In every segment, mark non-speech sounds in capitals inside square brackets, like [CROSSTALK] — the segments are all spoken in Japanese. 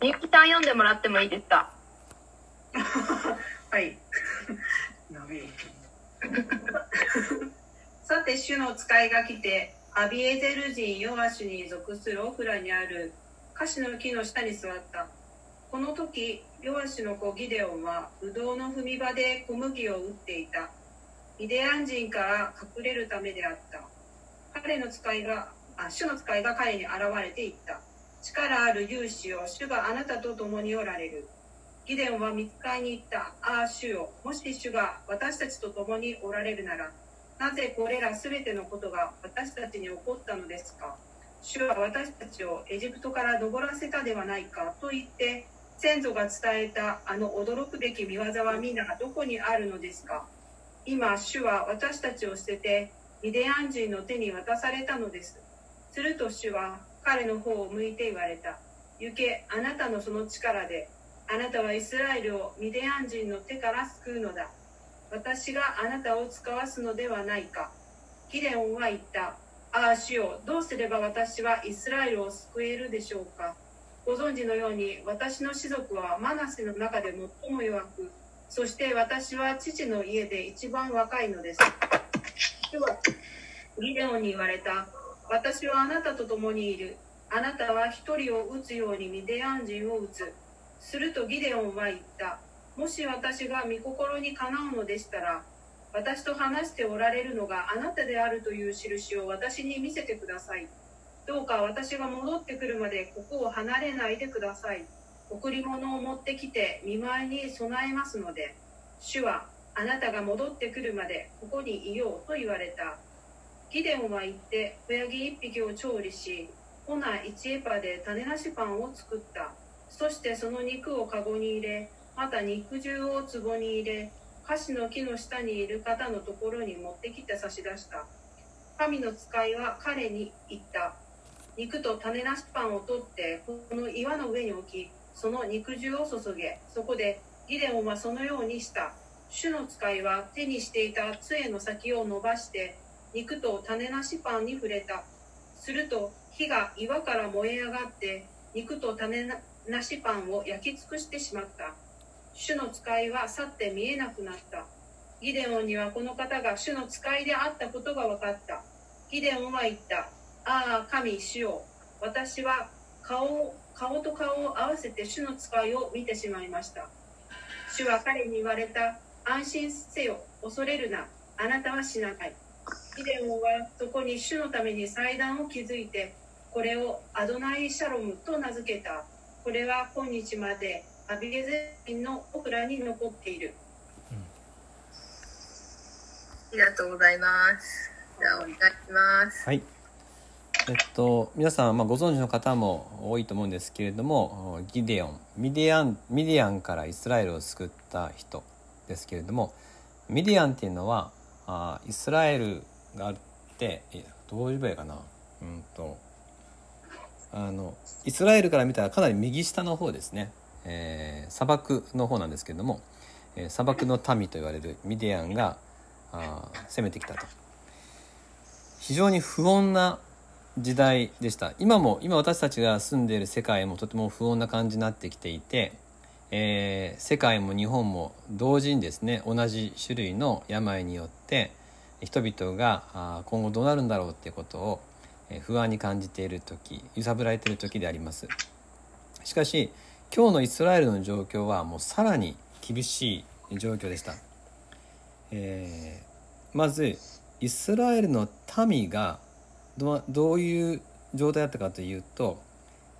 みゆきさん読んでもらってもいいですか？[LAUGHS] はい。[LAUGHS] [LAUGHS] さて、主の使いが来て、アビエゼル人ヨアシュに属するオフラにあるカシの木の下に座った。この時、ヨアシュの子ギデオンは、ブドウの踏み場で小麦を打っていた。ミデアン人から隠れるためであった。彼の使いが、あ、主の使いが彼に現れていった。力ある勇士よ、主があなたと共におられる。ギデンは見つかりに行った。ああ、主よ、もし主が私たちと共におられるなら、なぜこれらすべてのことが私たちに起こったのですか？主は私たちをエジプトから登らせたではないかと言って、先祖が伝えたあの驚くべき見業は皆どこにあるのですか？今、主は私たちを捨てて、ミディアン人の手に渡されたのです。すると主は彼の方を向いて言われた。行け、あなたのその力で、あなたはイスラエルをミディアン人の手から救うのだ。私があなたを使わすのではないか。ギデオンは言った。ああ、主よ、どうすれば私はイスラエルを救えるでしょうか。ご存知のように、私の士族はマナセの中で最も弱く、そして私は父の家で一番若いのです。主はギデオンに言われた。私はあなたと共にいる。あなたは一人を撃つようにミデアン人を撃つ。するとギデオンは言った。もし私が御心にかなうのでしたら、私と話しておられるのがあなたであるという印を私に見せてください。どうか私が戻ってくるまでここを離れないでください。贈り物を持ってきて見舞いに備えますので、主はあなたが戻ってくるまでここにいようと言われた。ギデオンは言って子ヤギ一匹を調理し、粉1エパで種なしパンを作った。そしてその肉をカゴに入れ、また肉汁を壺に入れ、カシの木の下にいる方のところに持ってきて差し出した。神の使いは彼に言った。肉と種なしパンを取って、この岩の上に置き、その肉汁を注げ。そこでギデオンはそのようにした。主の使いは手にしていた杖の先を伸ばして、肉と種なしパンに触れた。すると火が岩から燃え上がって、肉と種なしパンを焼き尽くしてしまった。主の使いは去って見えなくなった。ギデオンにはこの方が主の使いであったことが分かった。ギデオンは言った。ああ、神、主よ。私は顔顔と顔を合わせて主の使いを見てしまいました。主は彼に言われた。安心せよ。恐れるな。あなたは死なない。ギデオンはそこに主のために祭壇を築いて、これをアドナイ・シャロムと名付けた。これは今日までアビゲゼ人のオクラに残っている。ありがとうございます。じゃあお願いします。はい。えっと、皆さん、まあ、ご存知の方も多いと思うんですけれどもギデオンミディアンミディアンからイスラエルを救った人ですけれどもミディアンっていうのはあイスラエルがあってどう言えばいいかな。うんとあのイスラエルから見たらかなり右下の方ですね、えー砂漠の方なんですけれども、えー砂漠の民と言われるミディアンがあ攻めてきたと。非常に不穏な時代でした。今も今私たちが住んでいる世界もとても不穏な感じになってきていて、えー世界も日本も同時にですね同じ種類の病によって人々があー今後どうなるんだろうっていうことをえ不安に感じている時揺さぶられている時であります。しかし今日のイスラエルの状況はもうさらに厳しい状況でした、えーまずイスラエルの民がどどういう状態だったかというと、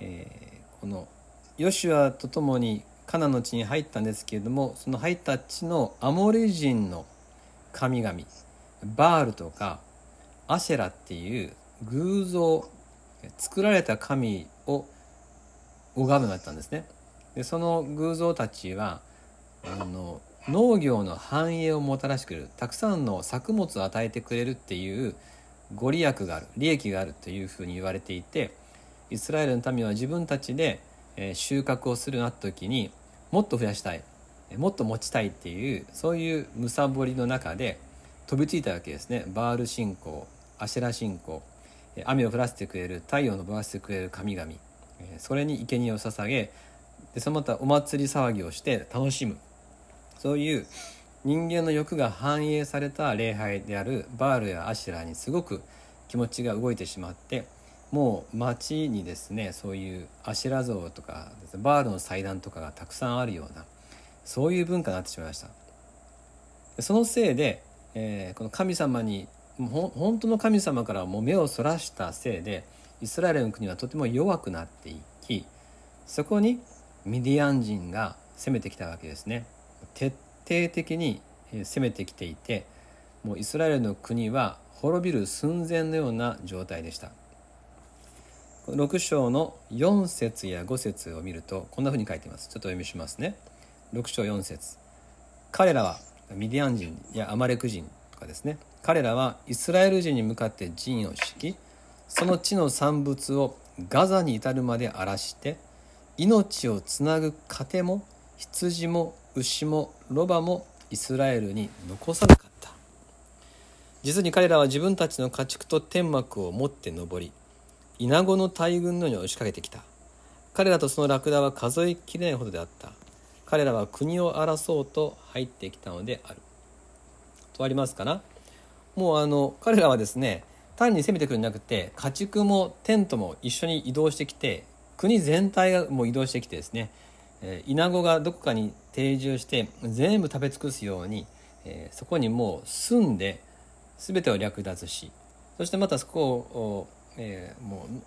えーこのヨシュアと共にカナの地に入ったんですけれどもその入った地のアモリ人の神々バールとかアシェラっていう偶像作られた神を拝むようになったんですね。でその偶像たちはあの農業の繁栄をもたらしてくれるたくさんの作物を与えてくれるっていうご利益がある利益があるというふうに言われていてイスラエルの民は自分たちで収穫をするなった時にもっと増やしたいもっと持ちたいっていうそういうむさぼりの中で飛びついたわけですね。バール信仰アシェラ信仰雨を降らせてくれる太陽を昇らせてくれる神々。それに生贄を捧げでそのまたお祭り騒ぎをして楽しむ。そういう人間の欲が反映された礼拝であるバールやアシュラにすごく気持ちが動いてしまってもう街にですねそういうアシュラ像とかバールの祭壇とかがたくさんあるようなそういう文化になってしまいました。そのせいで、えー、この神様に本当の神様からも目をそらしたせいでイスラエルの国はとても弱くなっていきそこにミディアン人が攻めてきたわけですね。徹底的に攻めてきていてもうイスラエルの国は滅びる寸前のような状態でした。6章の4節や5節を見るとこんなふうに書いています。ちょっとお読みしますね。6章4節。彼らはミディアン人やアマレク人とかですね。彼らはイスラエル人に向かって陣を敷きその地の産物をガザに至るまで荒らして命をつなぐ糧も羊も牛もロバもイスラエルに残さなかった。実に彼らは自分たちの家畜と天幕を持って登りイナゴの大群のように押しかけてきた。彼らとそのラクダは数えきれないほどであった。彼らは国を荒らそうと入ってきたのである。とありますかな。もうあの彼らはですね単に攻めてくるんじゃなくて家畜もテントも一緒に移動してきて国全体がもう移動してきてですね、えー、イナゴがどこかに定住して全部食べ尽くすように、えー、そこにもう住んで全てを略奪しそしてまたそこを、えー、もう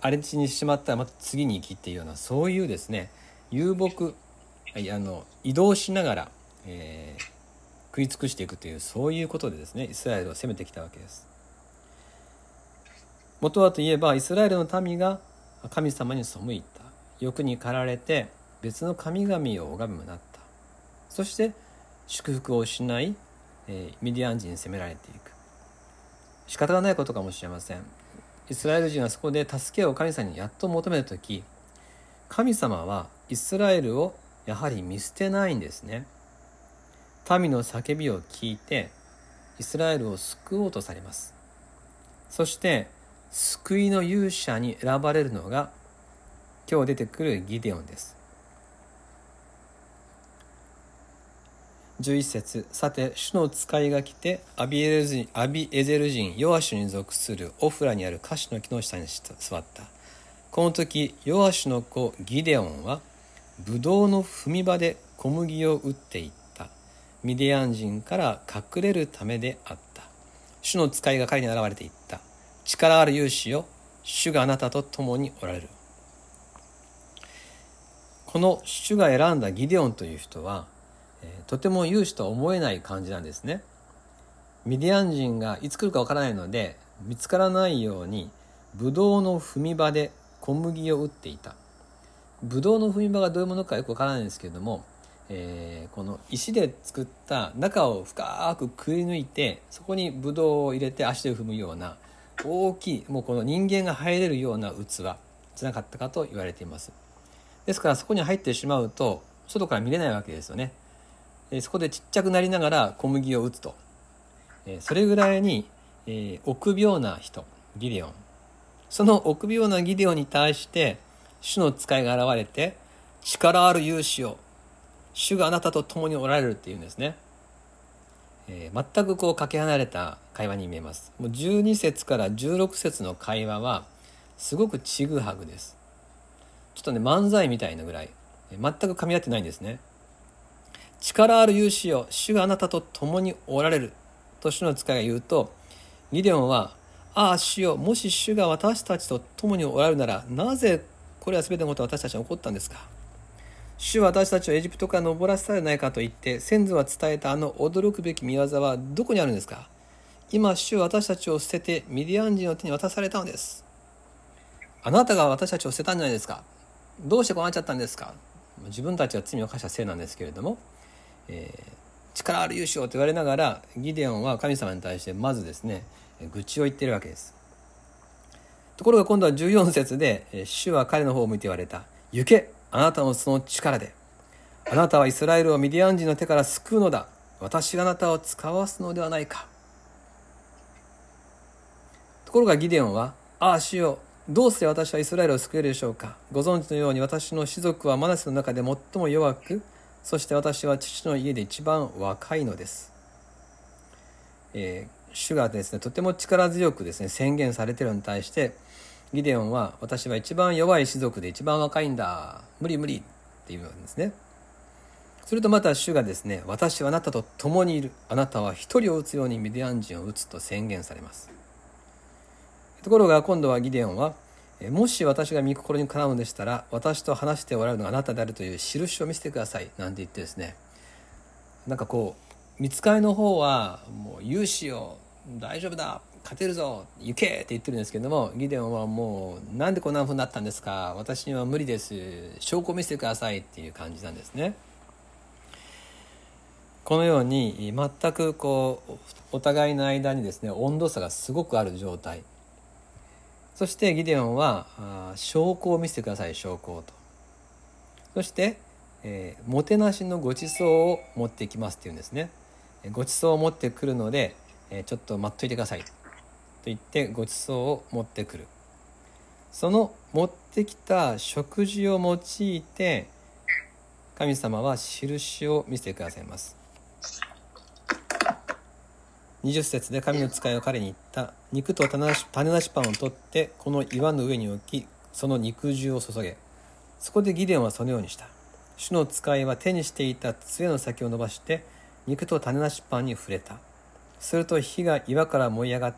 荒れ地にしまったらまた次に行きっていうようなそういうですね遊牧はいあの移動しながら、えー、食い尽くしていくというそういうことでですねイスラエルを攻めてきたわけです。元はといえばイスラエルの民が神様に背いた。欲に駆られて別の神々を拝むようになった。そして祝福を失い、えー、ミディアン人に責められていく。仕方がないことかもしれません。イスラエル人はそこで助けを神様にやっと求める時神様はイスラエルをやはり見捨てないんですね。民の叫びを聞いてイスラエルを救おうとされます。そして救いの勇者に選ばれるのが今日出てくるギデオンです。11節さて主の使いが来てアビエル人アビエゼル人ヨアシュに属するオフラにあるカシの木の下に座った。この時ヨアシュの子ギデオンはブドウの踏み場で小麦を打っていった。ミディアン人から隠れるためであった。主の使いが彼に現れていった。力ある勇士よ。主があなたと共におられる。この主が選んだギデオンという人は、え、とても勇士とは思えない感じなんですね。ミディアン人がいつ来るかわからないので見つからないようにブドウの踏み場で小麦を打っていた。ブドウの踏み場がどういうものかよくわからないんですけれども、えー、この石で作った中を深くくり抜いてそこにブドウを入れて足で踏むような大きいもうこの人間が入れるような器じゃなかったかと言われています。ですからそこに入ってしまうと外から見れないわけですよね。そこでちっちゃくなりながら小麦を打つと。それぐらいに、えー、臆病な人ギデオン。その臆病なギデオンに対して主の使いが現れて力ある勇士を主があなたと共におられるっていうんですね。えー、全くこうかけ離れた会話に見えます。もう12節から16節の会話はすごくちぐはぐです。ちょっとね漫才みたいなぐらい。全く噛み合ってないんですね。力ある勇士よ主があなたと共におられる。と主の使いが言うとギデオンはああ主よもし主が私たちと共におられるならなぜこれは全てのことは私たちに起こったんですか？主は私たちをエジプトから登らせたでないかと言って先祖は伝えたあの驚くべき見業はどこにあるんですか？今主は私たちを捨ててミディアン人の手に渡されたのです。あなたが私たちを捨てたんじゃないですか？どうしてこうなっちゃったんですか？自分たちは罪を犯したせいなんですけれども、えー、力ある勇士をと言われながらギデオンは神様に対してまずですね愚痴を言ってるわけです。ところが今度は14節で主は彼の方を向いて言われた。行けあなたのその力で。あなたはイスラエルをミディアン人の手から救うのだ。私があなたを使わすのではないか。ところがギデオンはああ主よどうして私はイスラエルを救えるでしょうか。ご存知のように私の士族はマナセの中で最も弱くそして私は父の家で一番若いのです、えー、主がですねとても力強くですね宣言されているのに対してギデオンは私は一番弱い士族で一番若いんだ。無理無理っていうわけですね。するとまた主がですね私はあなたと共にいる。あなたは一人を撃つようにミディアン人を撃つと宣言されます。ところが今度はギデオンはもし私が御心にかなうのでしたら私と話しておられるのがあなたであるという印を見せてください。なんて言ってですね。なんかこう見つかりの方はもう勇姿を大丈夫だ。勝てるぞ行けって言ってるんですけどもギデオンはもうなんでこんな風になったんですか？私には無理です。証拠を見せてくださいっていう感じなんですね。このように全くこうお互いの間にですね温度差がすごくある状態。そしてギデオンは証拠を見せてください証拠と。そして、え、もてなしのご馳走を持ってきますっていうんですね。ご馳走を持ってくるので、え、ちょっと待っといてください。言ってご馳走を持ってくる。その持ってきた食事を用いて神様は印を見せてくださいます。20節で神の使いは彼に言った。肉と種なし種なしパンを取ってこの岩の上に置きその肉汁を注げ。そこでギデオンはそのようにした。主の使いは手にしていた杖の先を伸ばして肉と種なしパンに触れた。すると火が岩から燃え上がっ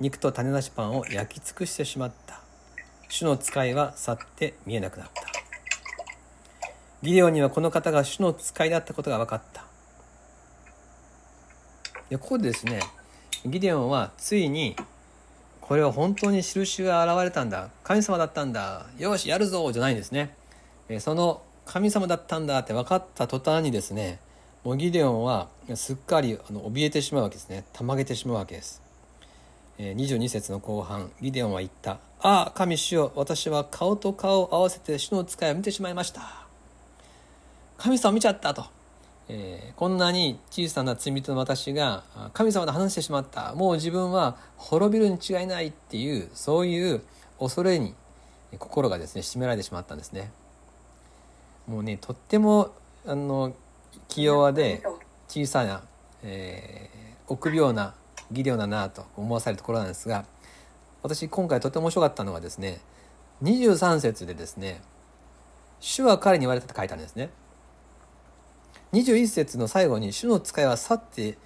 肉と種なしパンを焼き尽くしてしまった。主の使いは去って見えなくなった。ギデオンにはこの方が主の使いだったことが分かった。でここでですねギデオンはついにこれは本当に印が現れたんだ。神様だったんだ。よしやるぞじゃないんですね。その神様だったんだって分かった途端にですねもうギデオンはすっかりあの怯えてしまうわけですね。たまげてしまうわけです。22節の後半ギデオンは言った「ああ神主よ私は顔と顔を合わせて主の使いを見てしまいました」神様見ちゃったと。えー、こんなに小さな罪人の私が神様と話してしまった。もう自分は滅びるに違いないっていうそういう恐れに心がですね占められてしまったんですね。もうねとってもあの気弱で小さな、えー、臆病な技量だなと思わされるところなんですが私今回とても面白かったのはですね23節でですね「主は彼に言われた」と書いてあるんですね。21節の最後に主の使いは去って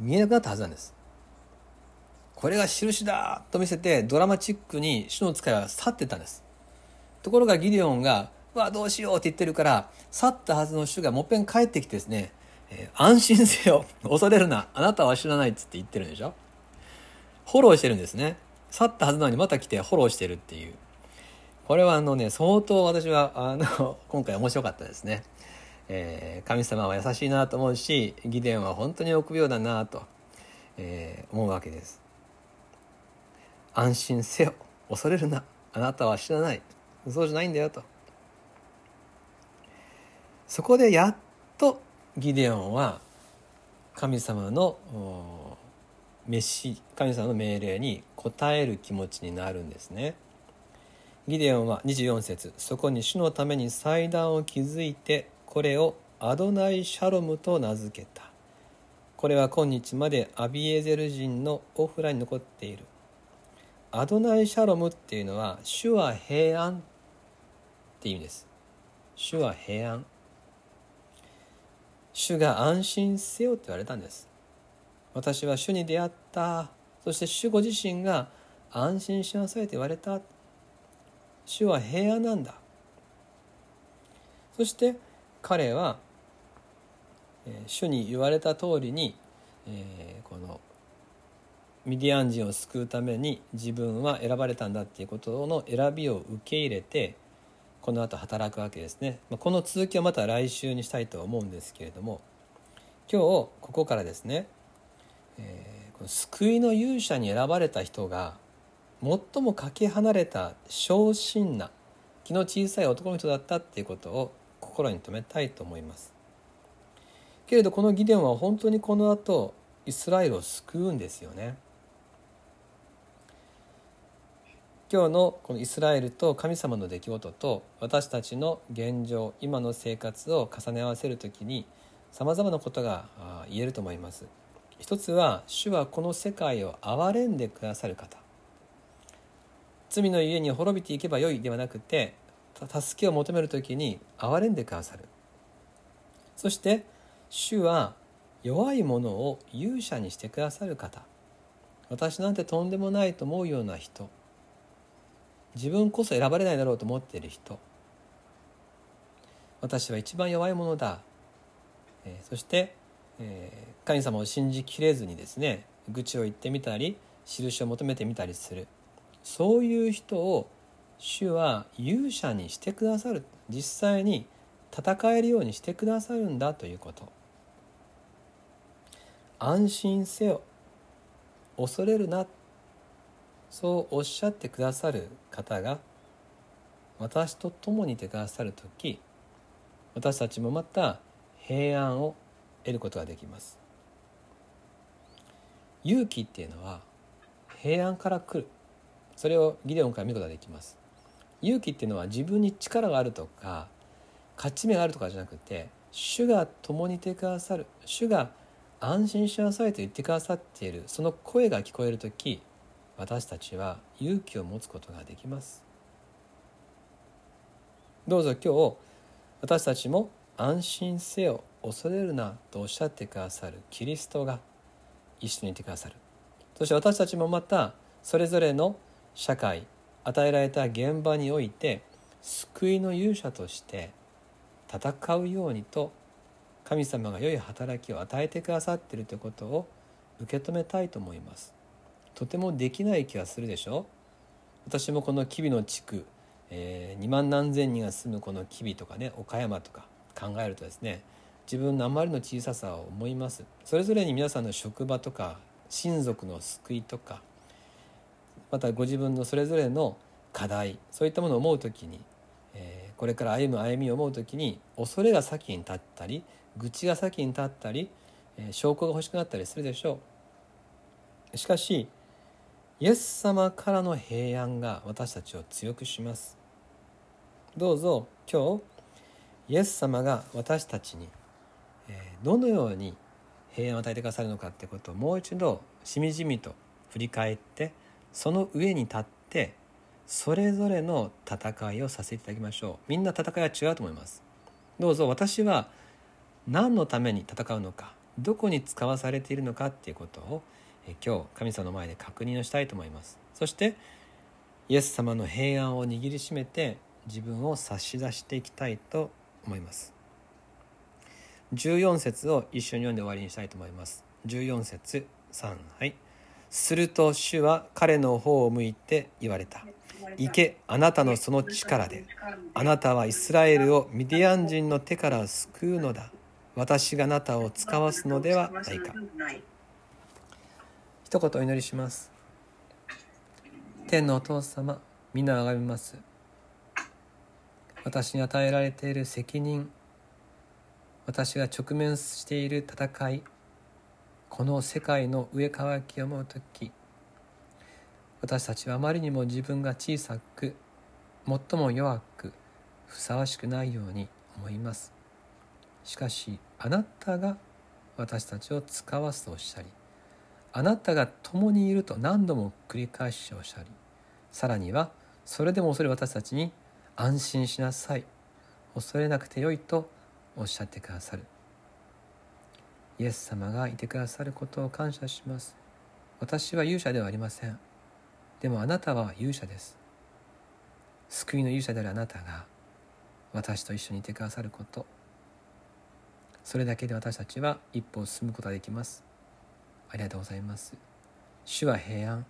見えなくなったはずなんです。これが印だと見せてドラマチックに主の使いは去ってたんです。ところがギデオンが「わどうしよう」って言ってるから去ったはずの主がもっぺん帰ってきてですね「えー、安心せよ。[LAUGHS] 恐れるな。あなたは知らない」っつって言ってるんでしょ？フォローしてるんですね。去ったはずなのにまた来てフォローしてるっていう。これはあのね相当私はあの [LAUGHS] 今回面白かったですね。えー、神様は優しいなと思うしギデンは本当に臆病だなと、えー、思うわけです。安心せよ。恐れるな。あなたは知らない。そうじゃないんだよと。そこでやっとギデオンは神様の飯神様の命令に応える気持ちになるんですね。ギデオンは24節そこに主のために祭壇を築いてこれをアドナイ・シャロムと名付けた。これは今日までアビエゼル人のオフラに残っている。アドナイ・シャロムっていうのは主は平安っていう意味です。主は平安。主が安心せよって言われたんです。私は主に出会った。そして主ご自身が安心しなさいと言われた。主は平安なんだ。そして彼は、主に言われた通りに、え、このミディアン人を救うために自分は選ばれたんだっていうことの選びを受け入れてこの後働くわけですね。この続きはまた来週にしたいとは思うんですけれども今日ここからですね、えー、この救いの勇者に選ばれた人が最もかけ離れた小心な気の小さい男の人だったっていうことを心に留めたいと思いますけれどこのギデオンは本当にこの後イスラエルを救うんですよね今日のこのイスラエルと神様の出来事と私たちの現状今の生活を重ね合わせる時にさまざまなことが言えると思います。一つは主はこの世界を憐れんでくださる方。罪の家に滅びていけばよいではなくて助けを求める時に憐れんでくださる。そして主は弱い者を勇者にしてくださる方。私なんてとんでもないと思うような人。自分こそ選ばれないだろうと思っている人。私は一番弱いものだ、えー、そして、えー、神様を信じきれずにですね愚痴を言ってみたり印を求めてみたりする。そういう人を主は勇者にしてくださる。実際に戦えるようにしてくださるんだということ。安心せよ。恐れるな。そうおっしゃってくださる方が私と共にいてくださる時私たちもまた平安を得ることができます。勇気っていうのは平安から来る。それをギデオンから見ることができます。勇気っていうのは自分に力があるとか勝ち目があるとかじゃなくて主が共にいてくださる。主が安心しなさいと言ってくださっている。その声が聞こえる時私たちは勇気を持つことができます。どうぞ今日私たちも安心せよ。恐れるなとおっしゃってくださるキリストが一緒にいてくださる。そして私たちもまたそれぞれの社会与えられた現場において救いの勇者として戦うようにと神様が良い働きを与えてくださっているということを受け止めたいと思います。とてもできない気がするでしょ？私もこの吉備の地区、えー、2万何千人が住むこの吉備とかね岡山とか考えるとですね自分のあまりの小ささを思います。それぞれに皆さんの職場とか親族の救いとかまたご自分のそれぞれの課題そういったものを思う時に、えー、これから歩む歩みを思う時に恐れが先に立ったり愚痴が先に立ったり、えー、証拠が欲しくなったりするでしょう。しかしイエス様からの平安が私たちを強くします。どうぞ今日イエス様が私たちにどのように平安を与えてくださるのかってことをもう一度しみじみと振り返ってその上に立ってそれぞれの戦いをさせていただきましょう。みんな戦いは違うと思います。どうぞ私は何のために戦うのかどこに使わされているのかっていうことを今日神様の前で確認をしたいと思います。そしてイエス様の平安を握りしめて自分を差し出していきたいと思います。14節を一緒に読んで終わりにしたいと思います。14節3はい。すると主は彼の方を向いて言われた。行けあなたのその力で。あなたはイスラエルをミディアン人の手から救うのだ。私があなたを使わすのではないか一言お祈りします。天のお父様皆あがめます。私に与えられている責任私が直面している戦いこの世界の上乾きを思う時私たちはあまりにも自分が小さく最も弱くふさわしくないように思います。しかしあなたが私たちを使わすとおっしゃりあなたが共にいると何度も繰り返しおっしゃりさらにはそれでも恐れ私たちに安心しなさい。恐れなくてよいとおっしゃってくださる。イエス様がいてくださることを感謝します。私は勇者ではありません。でもあなたは勇者です。救いの勇者であるあなたが私と一緒にいてくださること。それだけで私たちは一歩進むことができます。ありがとうございます。主は平安。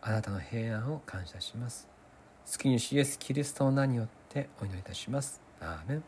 あなたの平安を感謝します。救い主イエスキリストの名によってお祈りいたします。アーメン。